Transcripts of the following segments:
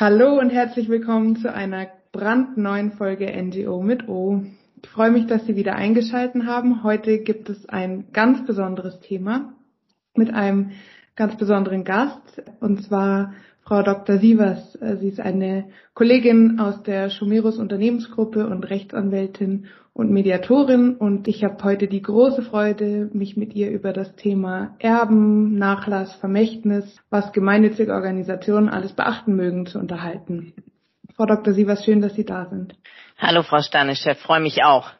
Hallo und herzlich willkommen zu einer brandneuen Folge NGO mit O. Ich freue mich, dass Sie wieder eingeschalten haben. Heute gibt es ein ganz besonderes Thema mit einem ganz besonderen Gast und zwar Frau Dr. Sievers. Sie ist eine Kollegin aus der Schumerus Unternehmensgruppe und Rechtsanwältin und Mediatorin und ich habe heute die große Freude, mich mit ihr über das Thema Erben, Nachlass, Vermächtnis, was gemeinnützige Organisationen alles beachten mögen, zu unterhalten. Frau Dr. Sievers, schön, dass Sie da sind. Hallo, Frau Stanischew, freue mich auch.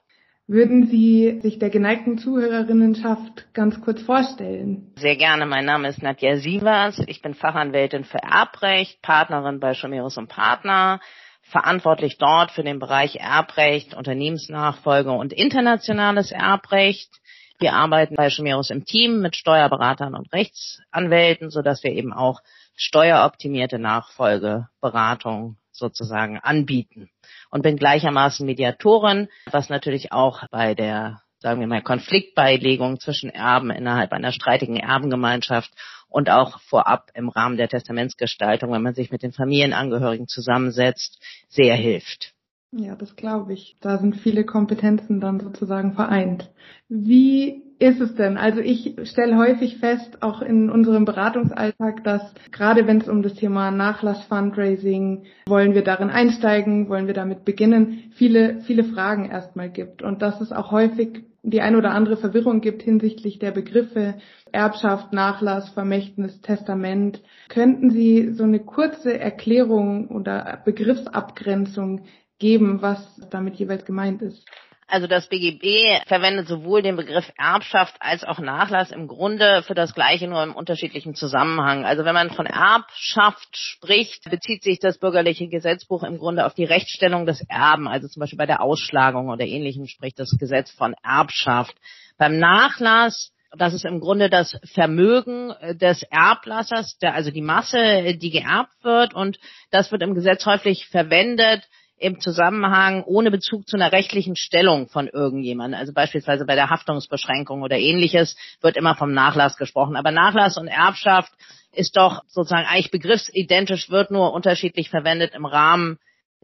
Würden Sie sich der geneigten Zuhörerinnenschaft ganz kurz vorstellen? Sehr gerne. Mein Name ist Nadja Sievers. Ich bin Fachanwältin für Erbrecht, Partnerin bei Schumerus und Partner, verantwortlich dort für den Bereich Erbrecht, Unternehmensnachfolge und internationales Erbrecht. Wir arbeiten bei Schumerus im Team mit Steuerberatern und Rechtsanwälten, sodass wir eben auch steueroptimierte Nachfolgeberatung sozusagen anbieten. Und bin gleichermaßen Mediatorin, was natürlich auch bei der sagen wir mal, Konfliktbeilegung zwischen Erben innerhalb einer streitigen Erbengemeinschaft und auch vorab im Rahmen der Testamentsgestaltung, wenn man sich mit den Familienangehörigen zusammensetzt, sehr hilft. Ja, das glaube ich. Da sind viele Kompetenzen dann sozusagen vereint. Wie ist es denn? Also ich stelle häufig fest, auch in unserem Beratungsalltag, dass gerade wenn es um das Thema Nachlass-Fundraising, wollen wir darin einsteigen, wollen wir damit beginnen, viele, viele Fragen erstmal gibt. Und dass es auch häufig die ein oder andere Verwirrung gibt hinsichtlich der Begriffe Erbschaft, Nachlass, Vermächtnis, Testament. Könnten Sie so eine kurze Erklärung oder Begriffsabgrenzung geben, was damit jeweils gemeint ist? Also das BGB verwendet sowohl den Begriff Erbschaft als auch Nachlass im Grunde für das Gleiche, nur im unterschiedlichen Zusammenhang. Also wenn man von Erbschaft spricht, bezieht sich das bürgerliche Gesetzbuch im Grunde auf die Rechtsstellung des Erben. Also zum Beispiel bei der Ausschlagung oder ähnlichem spricht das Gesetz von Erbschaft. Beim Nachlass das ist im Grunde das Vermögen des Erblassers, der, also die Masse, die geerbt wird. Und das wird im Gesetz häufig verwendet, im Zusammenhang ohne Bezug zu einer rechtlichen Stellung von irgendjemandem. Also beispielsweise bei der Haftungsbeschränkung oder ähnliches wird immer vom Nachlass gesprochen. Aber Nachlass und Erbschaft ist doch sozusagen eigentlich begriffsidentisch, wird nur unterschiedlich verwendet im Rahmen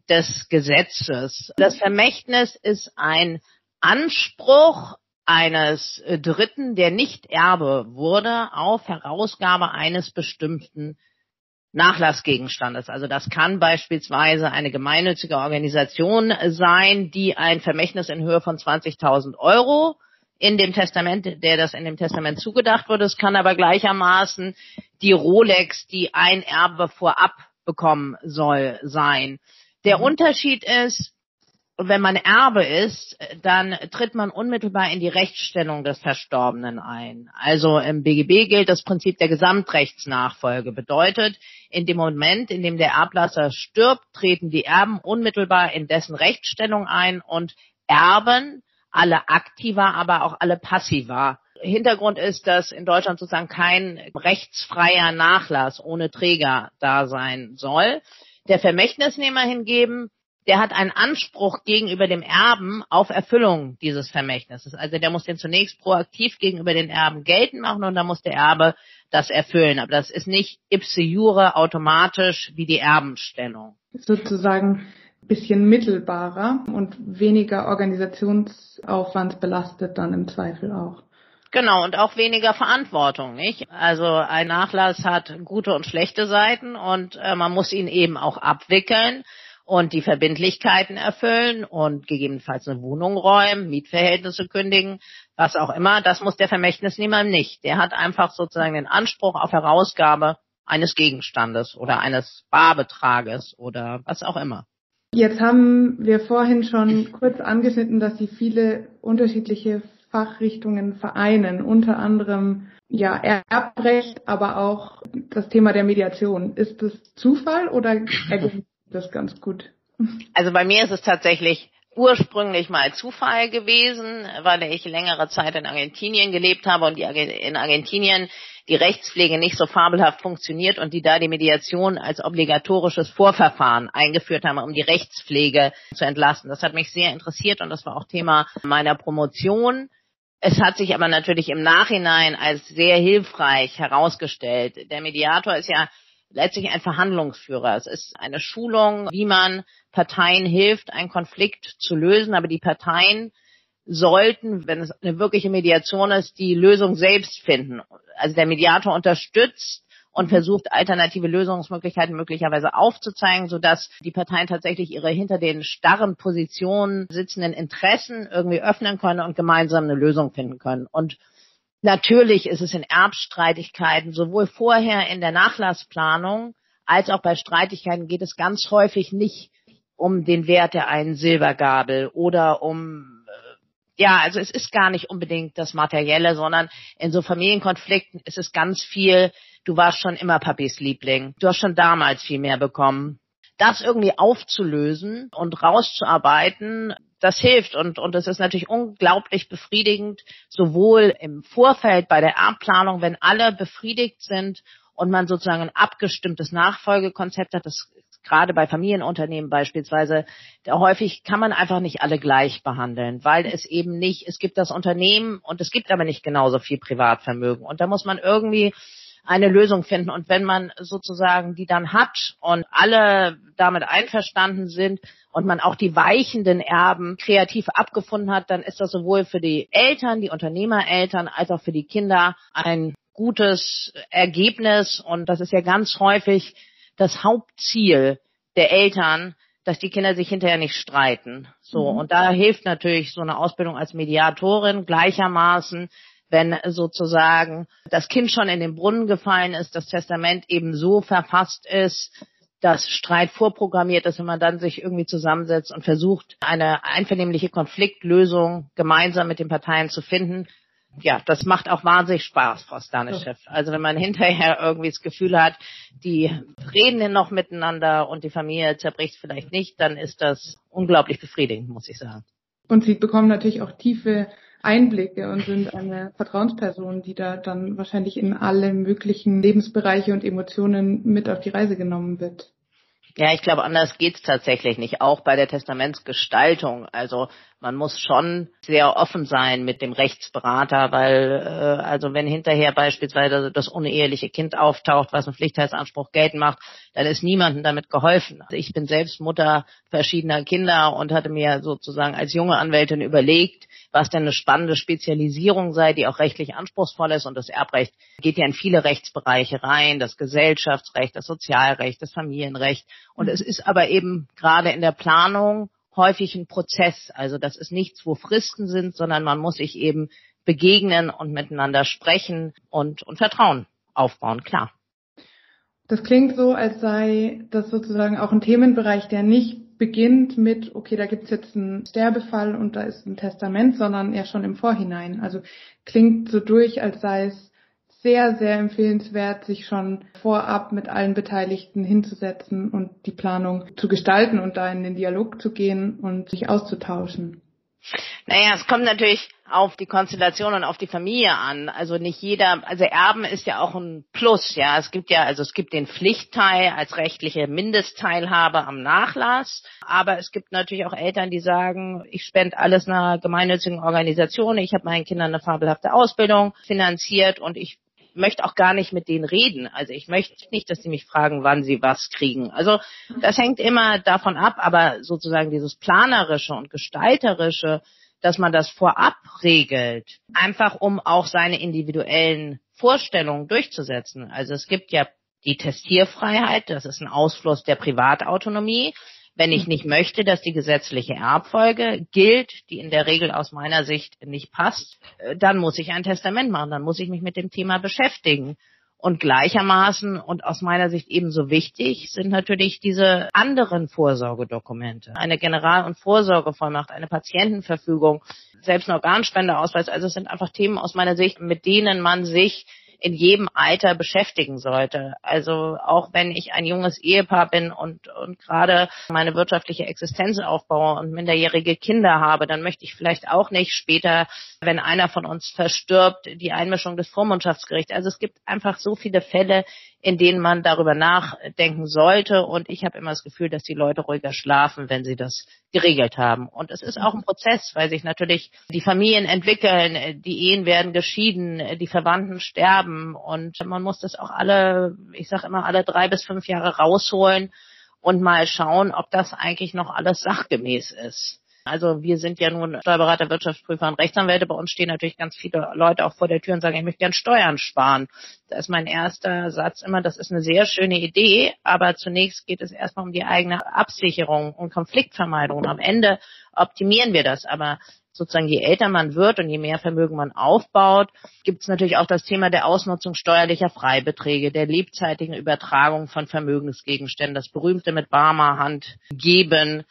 des Gesetzes. Das Vermächtnis ist ein Anspruch eines Dritten, der nicht Erbe wurde, auf Herausgabe eines bestimmten Nachlassgegenstandes. Also das kann beispielsweise eine gemeinnützige Organisation sein, die ein Vermächtnis in Höhe von 20.000 Euro in dem Testament, der das in dem Testament zugedacht wurde. Es kann aber gleichermaßen die Rolex, die ein Erbe vorab bekommen soll, sein. Der mhm. Unterschied ist, und wenn man Erbe ist, dann tritt man unmittelbar in die Rechtsstellung des Verstorbenen ein. Also im BGB gilt das Prinzip der Gesamtrechtsnachfolge. Bedeutet, in dem Moment, in dem der Erblasser stirbt, treten die Erben unmittelbar in dessen Rechtsstellung ein und erben alle aktiva, aber auch alle passiva. Hintergrund ist, dass in Deutschland sozusagen kein rechtsfreier Nachlass ohne Träger da sein soll. Der Vermächtnisnehmer hingegen der hat einen Anspruch gegenüber dem Erben auf Erfüllung dieses Vermächtnisses. Also der muss den zunächst proaktiv gegenüber den Erben geltend machen und dann muss der Erbe das erfüllen. Aber das ist nicht ipse jure automatisch wie die Erbenstellung. Sozusagen ein bisschen mittelbarer und weniger Organisationsaufwand belastet dann im Zweifel auch. Genau, und auch weniger Verantwortung, nicht? Also ein Nachlass hat gute und schlechte Seiten und äh, man muss ihn eben auch abwickeln und die Verbindlichkeiten erfüllen und gegebenenfalls eine Wohnung räumen, Mietverhältnisse kündigen, was auch immer, das muss der Vermächtnisnehmer nicht. Der hat einfach sozusagen den Anspruch auf Herausgabe eines Gegenstandes oder eines Barbetrages oder was auch immer. Jetzt haben wir vorhin schon kurz angeschnitten, dass Sie viele unterschiedliche Fachrichtungen vereinen, unter anderem ja Erbrecht, aber auch das Thema der Mediation. Ist das Zufall oder ergänzt das ganz gut. Also bei mir ist es tatsächlich ursprünglich mal Zufall gewesen, weil ich längere Zeit in Argentinien gelebt habe und in Argentinien die Rechtspflege nicht so fabelhaft funktioniert und die da die Mediation als obligatorisches Vorverfahren eingeführt haben, um die Rechtspflege zu entlasten. Das hat mich sehr interessiert und das war auch Thema meiner Promotion. Es hat sich aber natürlich im Nachhinein als sehr hilfreich herausgestellt. Der Mediator ist ja letztlich ein Verhandlungsführer. Es ist eine Schulung, wie man Parteien hilft, einen Konflikt zu lösen, aber die Parteien sollten, wenn es eine wirkliche Mediation ist, die Lösung selbst finden. Also der Mediator unterstützt und versucht, alternative Lösungsmöglichkeiten möglicherweise aufzuzeigen, sodass die Parteien tatsächlich ihre hinter den starren Positionen sitzenden Interessen irgendwie öffnen können und gemeinsam eine Lösung finden können. Und natürlich ist es in Erbstreitigkeiten sowohl vorher in der Nachlassplanung als auch bei Streitigkeiten geht es ganz häufig nicht um den Wert der einen Silbergabel oder um äh, ja, also es ist gar nicht unbedingt das Materielle, sondern in so Familienkonflikten ist es ganz viel du warst schon immer Papis Liebling, du hast schon damals viel mehr bekommen. Das irgendwie aufzulösen und rauszuarbeiten, das hilft und, und es ist natürlich unglaublich befriedigend, sowohl im Vorfeld bei der Erbplanung, wenn alle befriedigt sind und man sozusagen ein abgestimmtes Nachfolgekonzept hat, das gerade bei Familienunternehmen beispielsweise, da häufig kann man einfach nicht alle gleich behandeln, weil es eben nicht, es gibt das Unternehmen und es gibt aber nicht genauso viel Privatvermögen. Und da muss man irgendwie eine Lösung finden. Und wenn man sozusagen die dann hat und alle damit einverstanden sind und man auch die weichenden Erben kreativ abgefunden hat, dann ist das sowohl für die Eltern, die Unternehmereltern, als auch für die Kinder ein gutes Ergebnis. Und das ist ja ganz häufig das Hauptziel der Eltern, dass die Kinder sich hinterher nicht streiten. So. Mhm. Und da hilft natürlich so eine Ausbildung als Mediatorin gleichermaßen, wenn sozusagen das Kind schon in den Brunnen gefallen ist, das Testament eben so verfasst ist, dass Streit vorprogrammiert ist, wenn man dann sich irgendwie zusammensetzt und versucht, eine einvernehmliche Konfliktlösung gemeinsam mit den Parteien zu finden. Ja, das macht auch wahnsinnig Spaß, Frau Stanischew. Also wenn man hinterher irgendwie das Gefühl hat, die reden noch miteinander und die Familie zerbricht vielleicht nicht, dann ist das unglaublich befriedigend, muss ich sagen. Und Sie bekommen natürlich auch tiefe Einblicke und sind eine Vertrauensperson, die da dann wahrscheinlich in alle möglichen Lebensbereiche und Emotionen mit auf die Reise genommen wird. Ja, ich glaube, anders geht's tatsächlich nicht, auch bei der Testamentsgestaltung. Also man muss schon sehr offen sein mit dem Rechtsberater, weil äh, also wenn hinterher beispielsweise das uneheliche Kind auftaucht, was einen Pflichtheitsanspruch geltend macht, dann ist niemandem damit geholfen. Also ich bin selbst Mutter verschiedener Kinder und hatte mir sozusagen als junge Anwältin überlegt, was denn eine spannende Spezialisierung sei, die auch rechtlich anspruchsvoll ist. Und das Erbrecht geht ja in viele Rechtsbereiche rein, das Gesellschaftsrecht, das Sozialrecht, das Familienrecht. Und es ist aber eben gerade in der Planung häufig ein Prozess. Also das ist nichts, wo Fristen sind, sondern man muss sich eben begegnen und miteinander sprechen und, und Vertrauen aufbauen, klar. Das klingt so, als sei das sozusagen auch ein Themenbereich, der nicht beginnt mit, okay, da gibt's jetzt einen Sterbefall und da ist ein Testament, sondern eher schon im Vorhinein. Also klingt so durch, als sei es sehr, sehr empfehlenswert, sich schon vorab mit allen Beteiligten hinzusetzen und die Planung zu gestalten und da in den Dialog zu gehen und sich auszutauschen. Naja, es kommt natürlich auf die Konstellation und auf die Familie an. Also nicht jeder, also Erben ist ja auch ein Plus, ja. Es gibt ja, also es gibt den Pflichtteil als rechtliche Mindestteilhabe am Nachlass, aber es gibt natürlich auch Eltern, die sagen, ich spende alles einer gemeinnützigen Organisation, ich habe meinen Kindern eine fabelhafte Ausbildung finanziert und ich möchte auch gar nicht mit denen reden. Also ich möchte nicht, dass sie mich fragen, wann sie was kriegen. Also das hängt immer davon ab, aber sozusagen dieses planerische und gestalterische, dass man das vorab regelt, einfach um auch seine individuellen Vorstellungen durchzusetzen. Also es gibt ja die Testierfreiheit, das ist ein Ausfluss der Privatautonomie wenn ich nicht möchte, dass die gesetzliche Erbfolge gilt, die in der Regel aus meiner Sicht nicht passt, äh, dann muss ich ein Testament machen, dann muss ich mich mit dem Thema beschäftigen. Und gleichermaßen und aus meiner Sicht ebenso wichtig sind natürlich diese anderen Vorsorgedokumente. Eine General- und Vorsorgevollmacht, eine Patientenverfügung, selbst ein Organspendeausweis. Also es sind einfach Themen aus meiner Sicht, mit denen man sich in jedem Alter beschäftigen sollte. Also auch wenn ich ein junges Ehepaar bin und, und gerade meine wirtschaftliche Existenz aufbaue und minderjährige Kinder habe, dann möchte ich vielleicht auch nicht später, wenn einer von uns verstirbt, die Einmischung des Vormundschaftsgerichts. Also es gibt einfach so viele Fälle, in denen man darüber nachdenken sollte. Und ich habe immer das Gefühl, dass die Leute ruhiger schlafen, wenn sie das geregelt haben. Und es ist auch ein Prozess, weil sich natürlich die Familien entwickeln, die Ehen werden geschieden, die Verwandten sterben und man muss das auch alle, ich sage immer, alle drei bis fünf Jahre rausholen und mal schauen, ob das eigentlich noch alles sachgemäß ist. Also wir sind ja nun Steuerberater, Wirtschaftsprüfer und Rechtsanwälte. Bei uns stehen natürlich ganz viele Leute auch vor der Tür und sagen, ich möchte gern Steuern sparen. Da ist mein erster Satz immer, das ist eine sehr schöne Idee, aber zunächst geht es erstmal um die eigene Absicherung und Konfliktvermeidung. Am Ende optimieren wir das. Aber sozusagen je älter man wird und je mehr Vermögen man aufbaut, gibt es natürlich auch das Thema der Ausnutzung steuerlicher Freibeträge, der lebzeitigen Übertragung von Vermögensgegenständen, das berühmte mit warmer Hand geben,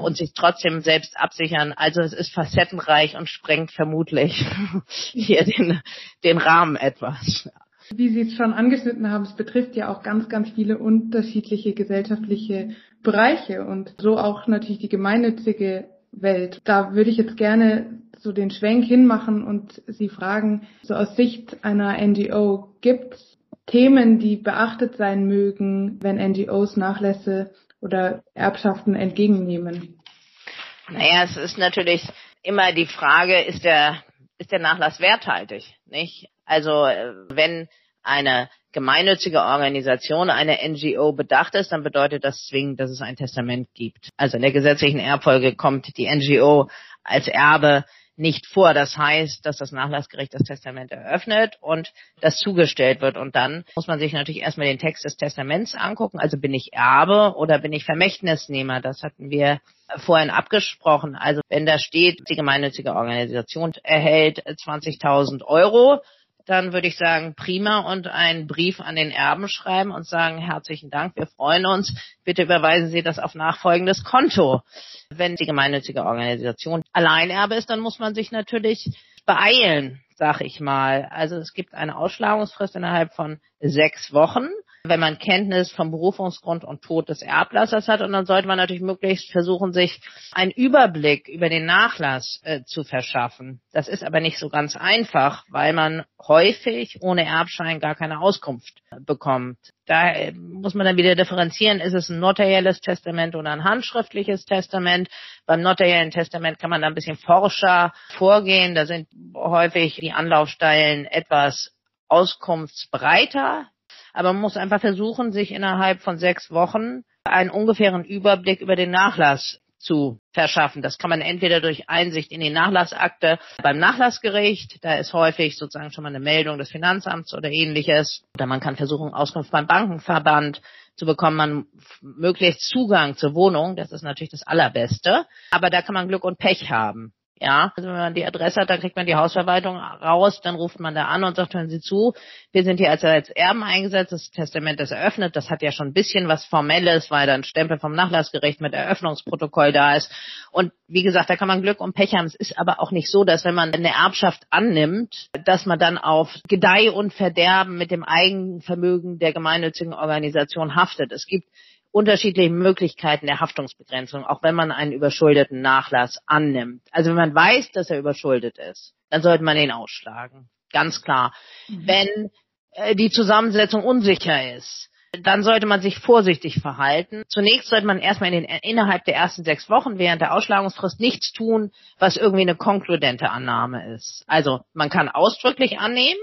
und sich trotzdem selbst absichern. Also es ist facettenreich und sprengt vermutlich hier den, den Rahmen etwas. Wie Sie es schon angeschnitten haben, es betrifft ja auch ganz, ganz viele unterschiedliche gesellschaftliche Bereiche und so auch natürlich die gemeinnützige Welt. Da würde ich jetzt gerne so den Schwenk hinmachen und Sie fragen, so aus Sicht einer NGO, gibt es Themen, die beachtet sein mögen, wenn NGOs Nachlässe oder Erbschaften entgegennehmen? Naja, es ist natürlich immer die Frage, ist der, ist der Nachlass werthaltig, nicht? Also, wenn eine gemeinnützige Organisation, eine NGO bedacht ist, dann bedeutet das zwingend, dass es ein Testament gibt. Also in der gesetzlichen Erbfolge kommt die NGO als Erbe nicht vor. Das heißt, dass das Nachlassgericht das Testament eröffnet und das zugestellt wird. Und dann muss man sich natürlich erstmal den Text des Testaments angucken. Also bin ich Erbe oder bin ich Vermächtnisnehmer? Das hatten wir vorhin abgesprochen. Also wenn da steht, die gemeinnützige Organisation erhält 20.000 Euro, dann würde ich sagen, prima und einen Brief an den Erben schreiben und sagen, herzlichen Dank, wir freuen uns, bitte überweisen Sie das auf nachfolgendes Konto. Wenn die gemeinnützige Organisation Alleinerbe ist, dann muss man sich natürlich beeilen, sag ich mal. Also es gibt eine Ausschlagungsfrist innerhalb von sechs Wochen wenn man Kenntnis vom Berufungsgrund und Tod des Erblassers hat. Und dann sollte man natürlich möglichst versuchen, sich einen Überblick über den Nachlass äh, zu verschaffen. Das ist aber nicht so ganz einfach, weil man häufig ohne Erbschein gar keine Auskunft bekommt. Da äh, muss man dann wieder differenzieren, ist es ein notarielles Testament oder ein handschriftliches Testament. Beim notariellen Testament kann man da ein bisschen forscher vorgehen. Da sind häufig die Anlaufstellen etwas auskunftsbreiter aber man muss einfach versuchen, sich innerhalb von sechs Wochen einen ungefähren Überblick über den Nachlass zu verschaffen. Das kann man entweder durch Einsicht in die Nachlassakte beim Nachlassgericht, da ist häufig sozusagen schon mal eine Meldung des Finanzamts oder ähnliches, oder man kann versuchen, Auskunft beim Bankenverband zu bekommen, man möglichst Zugang zur Wohnung, das ist natürlich das Allerbeste, aber da kann man Glück und Pech haben. Ja, also wenn man die Adresse hat, dann kriegt man die Hausverwaltung raus, dann ruft man da an und sagt, hören Sie zu, wir sind hier als, als Erben eingesetzt, das Testament ist eröffnet, das hat ja schon ein bisschen was Formelles, weil da ein Stempel vom Nachlassgericht mit Eröffnungsprotokoll da ist. Und wie gesagt, da kann man Glück und Pech haben. Es ist aber auch nicht so, dass wenn man eine Erbschaft annimmt, dass man dann auf Gedeih und Verderben mit dem Eigenvermögen der gemeinnützigen Organisation haftet. Es gibt unterschiedliche Möglichkeiten der Haftungsbegrenzung, auch wenn man einen überschuldeten Nachlass annimmt. Also wenn man weiß, dass er überschuldet ist, dann sollte man ihn ausschlagen. Ganz klar. Mhm. Wenn äh, die Zusammensetzung unsicher ist, dann sollte man sich vorsichtig verhalten. Zunächst sollte man erstmal in den, innerhalb der ersten sechs Wochen während der Ausschlagungsfrist nichts tun, was irgendwie eine konkludente Annahme ist. Also man kann ausdrücklich annehmen,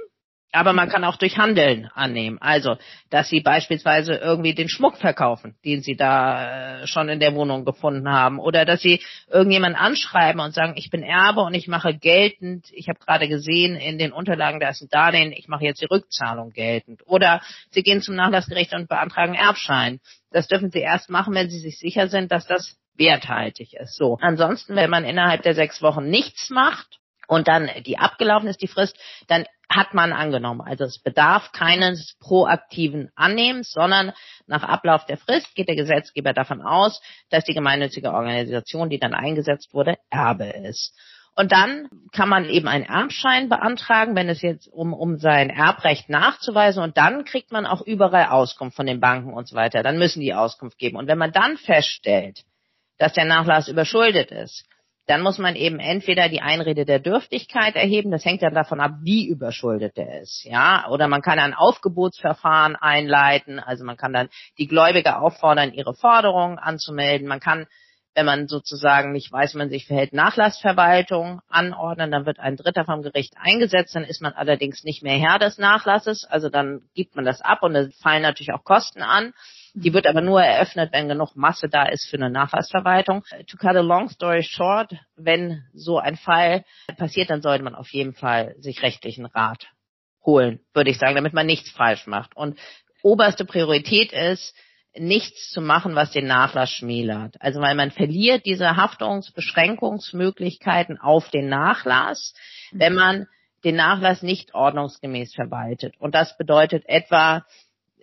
aber man kann auch durch Handeln annehmen. Also, dass sie beispielsweise irgendwie den Schmuck verkaufen, den sie da äh, schon in der Wohnung gefunden haben. Oder dass sie irgendjemand anschreiben und sagen, ich bin Erbe und ich mache geltend, ich habe gerade gesehen in den Unterlagen, da ist ein Darlehen, ich mache jetzt die Rückzahlung geltend. Oder sie gehen zum Nachlassgericht und beantragen Erbschein. Das dürfen sie erst machen, wenn sie sich sicher sind, dass das werthaltig ist. So. Ansonsten, wenn man innerhalb der sechs Wochen nichts macht, und dann die abgelaufen ist die Frist, dann hat man angenommen. Also es bedarf keines proaktiven Annehmens, sondern nach Ablauf der Frist geht der Gesetzgeber davon aus, dass die gemeinnützige Organisation, die dann eingesetzt wurde, Erbe ist. Und dann kann man eben einen Erbschein beantragen, wenn es jetzt um, um sein Erbrecht nachzuweisen. Und dann kriegt man auch überall Auskunft von den Banken und so weiter. Dann müssen die Auskunft geben. Und wenn man dann feststellt, dass der Nachlass überschuldet ist, dann muss man eben entweder die Einrede der Dürftigkeit erheben, das hängt dann davon ab, wie überschuldet er ist, ja, oder man kann ein Aufgebotsverfahren einleiten, also man kann dann die Gläubige auffordern, ihre Forderungen anzumelden, man kann wenn man sozusagen nicht weiß, man sich verhält, Nachlassverwaltung anordnen, dann wird ein Dritter vom Gericht eingesetzt, dann ist man allerdings nicht mehr Herr des Nachlasses, also dann gibt man das ab und es fallen natürlich auch Kosten an. Die wird aber nur eröffnet, wenn genug Masse da ist für eine Nachlassverwaltung. To cut a long story short, wenn so ein Fall passiert, dann sollte man auf jeden Fall sich rechtlichen Rat holen, würde ich sagen, damit man nichts falsch macht. Und oberste Priorität ist, nichts zu machen, was den Nachlass schmälert. Also weil man verliert diese Haftungsbeschränkungsmöglichkeiten auf den Nachlass, wenn man den Nachlass nicht ordnungsgemäß verwaltet. Und das bedeutet etwa,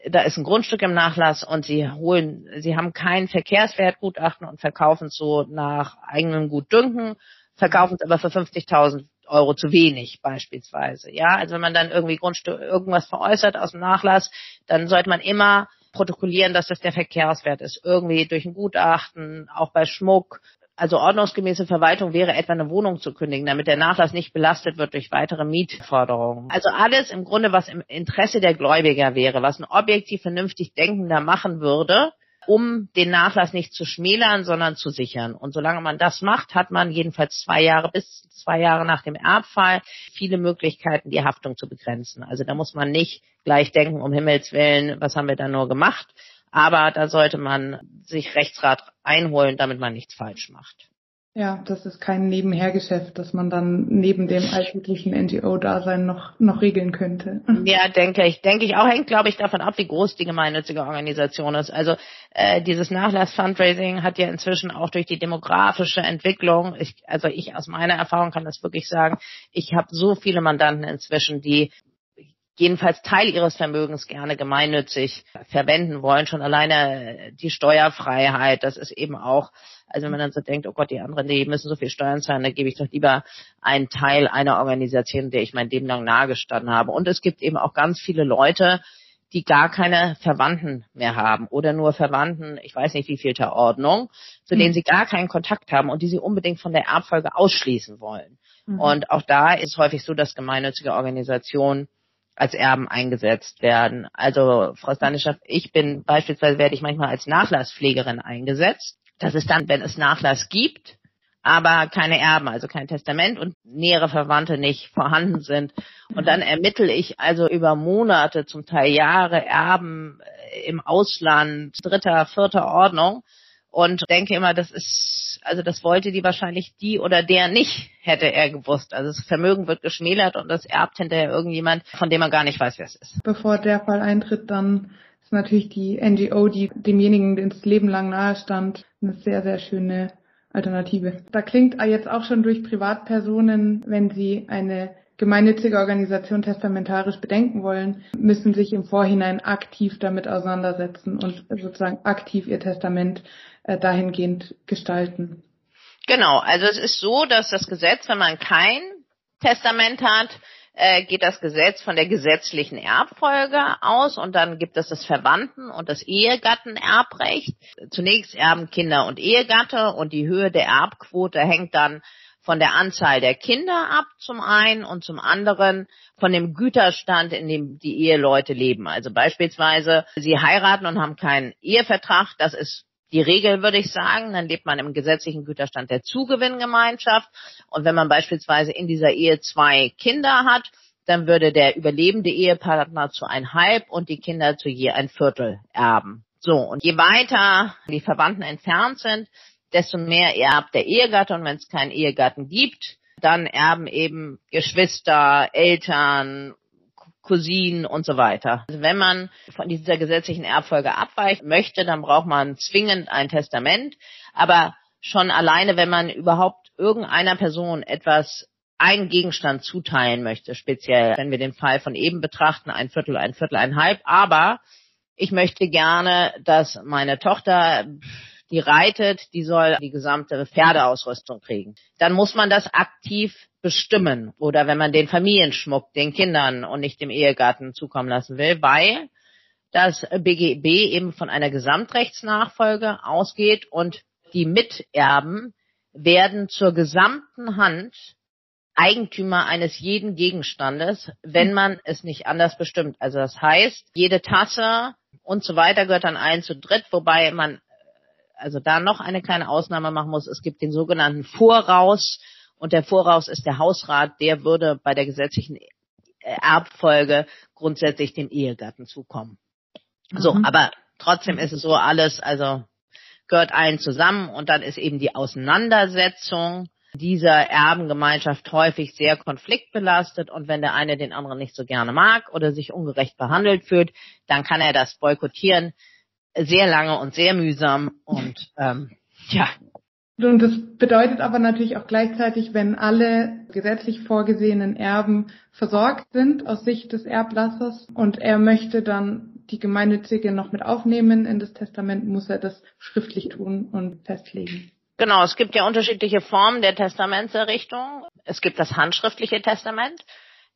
da ist ein Grundstück im Nachlass und sie holen, sie haben kein Verkehrswertgutachten und verkaufen es so nach eigenem Gutdünken, verkaufen es aber für 50.000 Euro zu wenig beispielsweise. Ja, also wenn man dann irgendwie Grundstück irgendwas veräußert aus dem Nachlass, dann sollte man immer protokollieren, dass das der Verkehrswert ist. Irgendwie durch ein Gutachten, auch bei Schmuck, also ordnungsgemäße Verwaltung wäre etwa eine Wohnung zu kündigen, damit der Nachlass nicht belastet wird durch weitere Mietforderungen. Also alles im Grunde, was im Interesse der Gläubiger wäre, was ein objektiv vernünftig Denkender machen würde, um den Nachlass nicht zu schmälern, sondern zu sichern. Und solange man das macht, hat man jedenfalls zwei Jahre bis zwei Jahre nach dem Erbfall viele Möglichkeiten, die Haftung zu begrenzen. Also da muss man nicht gleich denken, um Himmels Willen, was haben wir da nur gemacht, aber da sollte man sich Rechtsrat einholen, damit man nichts falsch macht. Ja, das ist kein Nebenhergeschäft, das man dann neben dem alltäglichen NGO-Dasein noch, noch regeln könnte. Ja, denke ich. Denke ich auch, hängt, glaube ich, davon ab, wie groß die gemeinnützige Organisation ist. Also äh, dieses Nachlass-Fundraising hat ja inzwischen auch durch die demografische Entwicklung, ich, also ich aus meiner Erfahrung kann das wirklich sagen, ich habe so viele Mandanten inzwischen, die jedenfalls Teil ihres Vermögens gerne gemeinnützig verwenden wollen. Schon alleine die Steuerfreiheit, das ist eben auch, also wenn man dann so denkt, oh Gott, die anderen, die müssen so viel Steuern zahlen, dann gebe ich doch lieber einen Teil einer Organisation, der ich mein Leben lang nahegestanden habe. Und es gibt eben auch ganz viele Leute, die gar keine Verwandten mehr haben oder nur Verwandten, ich weiß nicht wie viel der Ordnung, zu denen hm. sie gar keinen Kontakt haben und die sie unbedingt von der Erbfolge ausschließen wollen. Mhm. Und auch da ist häufig so, dass gemeinnützige Organisationen als Erben eingesetzt werden. Also Frau Stanischow, ich bin beispielsweise werde ich manchmal als Nachlasspflegerin eingesetzt. Das ist dann, wenn es Nachlass gibt, aber keine Erben, also kein Testament und nähere Verwandte nicht vorhanden sind. Und dann ermittle ich also über Monate, zum Teil Jahre Erben äh, im Ausland, dritter, vierter Ordnung und denke immer, das ist, also das wollte die wahrscheinlich die oder der nicht, hätte er gewusst. Also das Vermögen wird geschmälert und das erbt hinterher irgendjemand, von dem man gar nicht weiß, wer es ist. Bevor der Fall eintritt, dann ist natürlich die NGO, die demjenigen, es Leben lang nahe stand, eine sehr, sehr schöne Alternative. Da klingt jetzt auch schon durch Privatpersonen, wenn sie eine gemeinnützige Organisation testamentarisch bedenken wollen, müssen sich im Vorhinein aktiv damit auseinandersetzen und sozusagen aktiv ihr Testament äh, dahingehend gestalten. Genau, also es ist so, dass das Gesetz, wenn man kein Testament hat, äh, geht das Gesetz von der gesetzlichen Erbfolge aus und dann gibt es das Verwandten- und das Ehegattenerbrecht. Zunächst erben Kinder und Ehegatte und die Höhe der Erbquote hängt dann von der Anzahl der Kinder ab zum einen und zum anderen von dem Güterstand, in dem die Eheleute leben. Also beispielsweise, sie heiraten und haben keinen Ehevertrag, das ist die Regel, würde ich sagen. Dann lebt man im gesetzlichen Güterstand der Zugewinngemeinschaft. Und wenn man beispielsweise in dieser Ehe zwei Kinder hat, dann würde der überlebende Ehepartner zu ein Halb und die Kinder zu je ein Viertel erben. So, und je weiter die Verwandten entfernt sind, desto mehr erbt der Ehegatte und wenn es keinen Ehegatten gibt, dann erben eben Geschwister, Eltern, Cousinen und so weiter. Also wenn man von dieser gesetzlichen Erbfolge abweicht möchte, dann braucht man zwingend ein Testament. Aber schon alleine, wenn man überhaupt irgendeiner Person etwas einen Gegenstand zuteilen möchte, speziell, wenn wir den Fall von eben betrachten, ein Viertel, ein Viertel, ein Halb, aber ich möchte gerne, dass meine Tochter die reitet, die soll die gesamte Pferdeausrüstung kriegen. Dann muss man das aktiv bestimmen oder wenn man den Familienschmuck den Kindern und nicht dem Ehegatten zukommen lassen will, weil das BGB eben von einer Gesamtrechtsnachfolge ausgeht und die Miterben werden zur gesamten Hand Eigentümer eines jeden Gegenstandes, wenn man es nicht anders bestimmt. Also das heißt, jede Tasse und so weiter gehört dann allen zu dritt, wobei man also da noch eine kleine Ausnahme machen muss. Es gibt den sogenannten Voraus und der Voraus ist der Hausrat, der würde bei der gesetzlichen Erbfolge grundsätzlich dem Ehegatten zukommen. Mhm. So, aber trotzdem ist es so alles, also gehört allen zusammen und dann ist eben die Auseinandersetzung dieser Erbengemeinschaft häufig sehr konfliktbelastet und wenn der eine den anderen nicht so gerne mag oder sich ungerecht behandelt fühlt, dann kann er das boykottieren sehr lange und sehr mühsam und ähm, ja. Und das bedeutet aber natürlich auch gleichzeitig, wenn alle gesetzlich vorgesehenen Erben versorgt sind aus Sicht des Erblassers und er möchte dann die Gemeinnützige noch mit aufnehmen in das Testament, muss er das schriftlich tun und festlegen. Genau, es gibt ja unterschiedliche Formen der Testamentserrichtung. Es gibt das handschriftliche Testament.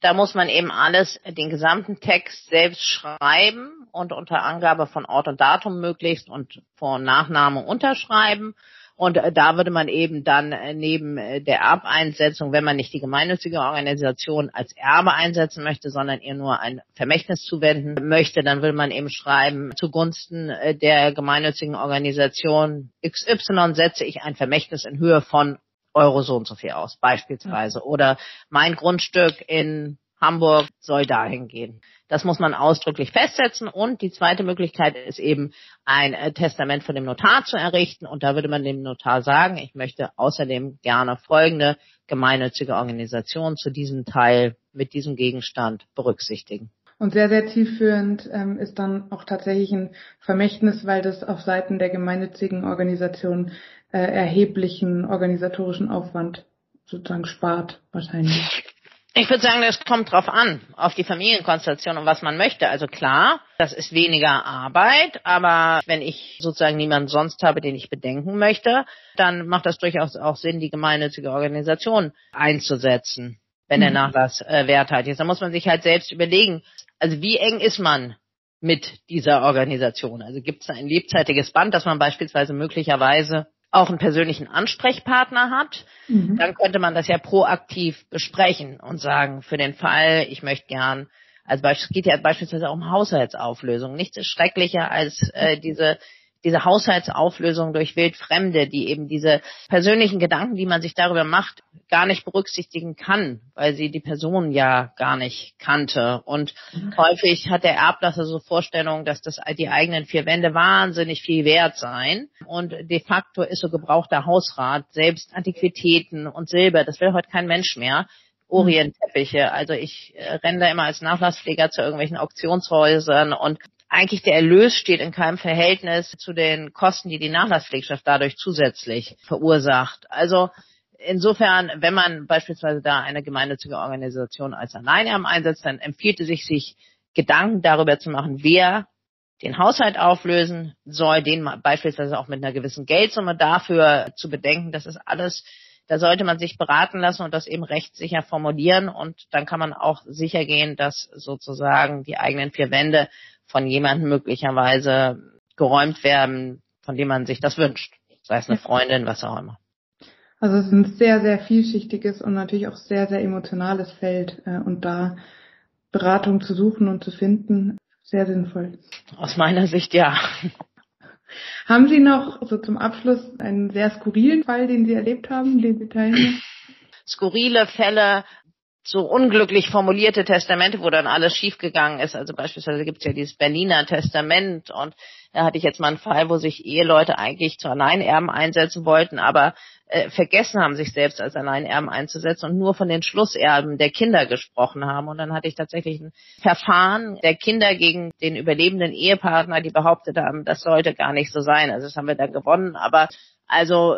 Da muss man eben alles, den gesamten Text selbst schreiben und unter Angabe von Ort und Datum möglichst und Vor- und Nachname unterschreiben. Und äh, da würde man eben dann äh, neben äh, der Erbeinsetzung, wenn man nicht die gemeinnützige Organisation als Erbe einsetzen möchte, sondern ihr nur ein Vermächtnis zuwenden möchte, dann will man eben schreiben, zugunsten der gemeinnützigen Organisation XY setze ich ein Vermächtnis in Höhe von Euro so und so viel aus, beispielsweise. Oder mein Grundstück in Hamburg soll dahin gehen. Das muss man ausdrücklich festsetzen. Und die zweite Möglichkeit ist eben, ein äh, Testament von dem Notar zu errichten. Und da würde man dem Notar sagen, ich möchte außerdem gerne folgende gemeinnützige Organisation zu diesem Teil mit diesem Gegenstand berücksichtigen. Und sehr, sehr zielführend ähm, ist dann auch tatsächlich ein Vermächtnis, weil das auf Seiten der gemeinnützigen Organisation äh, erheblichen organisatorischen Aufwand sozusagen spart, wahrscheinlich. Ich würde sagen, das kommt drauf an, auf die Familienkonstellation und was man möchte. Also klar, das ist weniger Arbeit, aber wenn ich sozusagen niemanden sonst habe, den ich bedenken möchte, dann macht das durchaus auch Sinn, die gemeinnützige Organisation einzusetzen, wenn mhm. der Nachlass äh, werthaltig ist. Da muss man sich halt selbst überlegen, also wie eng ist man mit dieser Organisation? Also gibt es ein lebzeitiges Band, dass man beispielsweise möglicherweise auch einen persönlichen Ansprechpartner hat, mhm. dann könnte man das ja proaktiv besprechen und sagen, für den Fall, ich möchte gern, also es geht ja beispielsweise auch um Haushaltsauflösung. Nichts ist schrecklicher als äh, diese diese Haushaltsauflösung durch Wildfremde, die eben diese persönlichen Gedanken, die man sich darüber macht, gar nicht berücksichtigen kann, weil sie die Person ja gar nicht kannte. Und mhm. häufig hat der Erblasser so Vorstellungen, dass das die eigenen vier Wände wahnsinnig viel wert seien. Und de facto ist so gebrauchter Hausrat, selbst Antiquitäten und Silber, das will heute kein Mensch mehr. Orientteppiche. Also ich äh, renne da immer als Nachlasspfleger zu irgendwelchen Auktionshäusern und eigentlich der Erlös steht in keinem Verhältnis zu den Kosten, die die Nachlasspflegschaft dadurch zusätzlich verursacht. Also insofern, wenn man beispielsweise da eine gemeinnützige Organisation als Alleinerben einsetzt, dann empfiehlt es sich, sich Gedanken darüber zu machen, wer den Haushalt auflösen soll, den beispielsweise auch mit einer gewissen Geldsumme dafür zu bedenken. Das ist alles, da sollte man sich beraten lassen und das eben rechtssicher formulieren und dann kann man auch sicher gehen, dass sozusagen die eigenen vier Wände von jemandem möglicherweise geräumt werden, von dem man sich das wünscht. Sei es eine Freundin, was auch immer. Also es ist ein sehr, sehr vielschichtiges und natürlich auch sehr, sehr emotionales Feld äh, und da Beratung zu suchen und zu finden, sehr sinnvoll. Aus meiner Sicht ja. Haben Sie noch so zum Abschluss einen sehr skurrilen Fall, den Sie erlebt haben, den Sie teilen? Skurrile Fälle so unglücklich formulierte Testamente, wo dann alles schiefgegangen ist. Also beispielsweise gibt es ja dieses Berliner Testament und da hatte ich jetzt mal einen Fall, wo sich Eheleute eigentlich zu Alleinerben einsetzen wollten, aber äh, vergessen haben, sich selbst als Alleinerben einzusetzen und nur von den Schlusserben der Kinder gesprochen haben. Und dann hatte ich tatsächlich ein Verfahren der Kinder gegen den überlebenden Ehepartner, die behauptet haben, das sollte gar nicht so sein. Also das haben wir dann gewonnen, aber also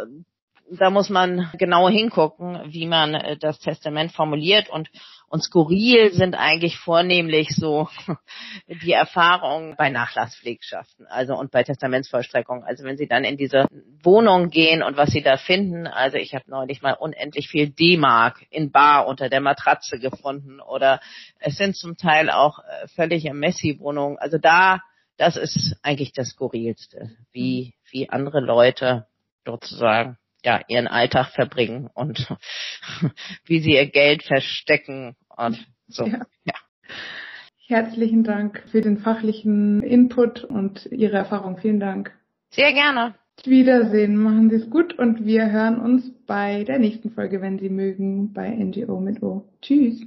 da muss man genau hingucken, wie man äh, das Testament formuliert und und skurril sind eigentlich vornehmlich so die Erfahrungen bei Nachlasspflegschaften, also und bei Testamentsvollstreckung. Also wenn Sie dann in diese Wohnung gehen und was Sie da finden, also ich habe neulich mal unendlich viel D-Mark in Bar unter der Matratze gefunden oder es sind zum Teil auch äh, völlige Messi-Wohnungen. Also da, das ist eigentlich das Skurrilste, wie, wie andere Leute sozusagen ja, ihren Alltag verbringen und wie sie ihr Geld verstecken und so. Ja. ja. Herzlichen Dank für den fachlichen Input und Ihre Erfahrung. Vielen Dank. Sehr gerne. Wiedersehen. Machen Sie es gut und wir hören uns bei der nächsten Folge, wenn Sie mögen, bei NGO mit O. Tschüss.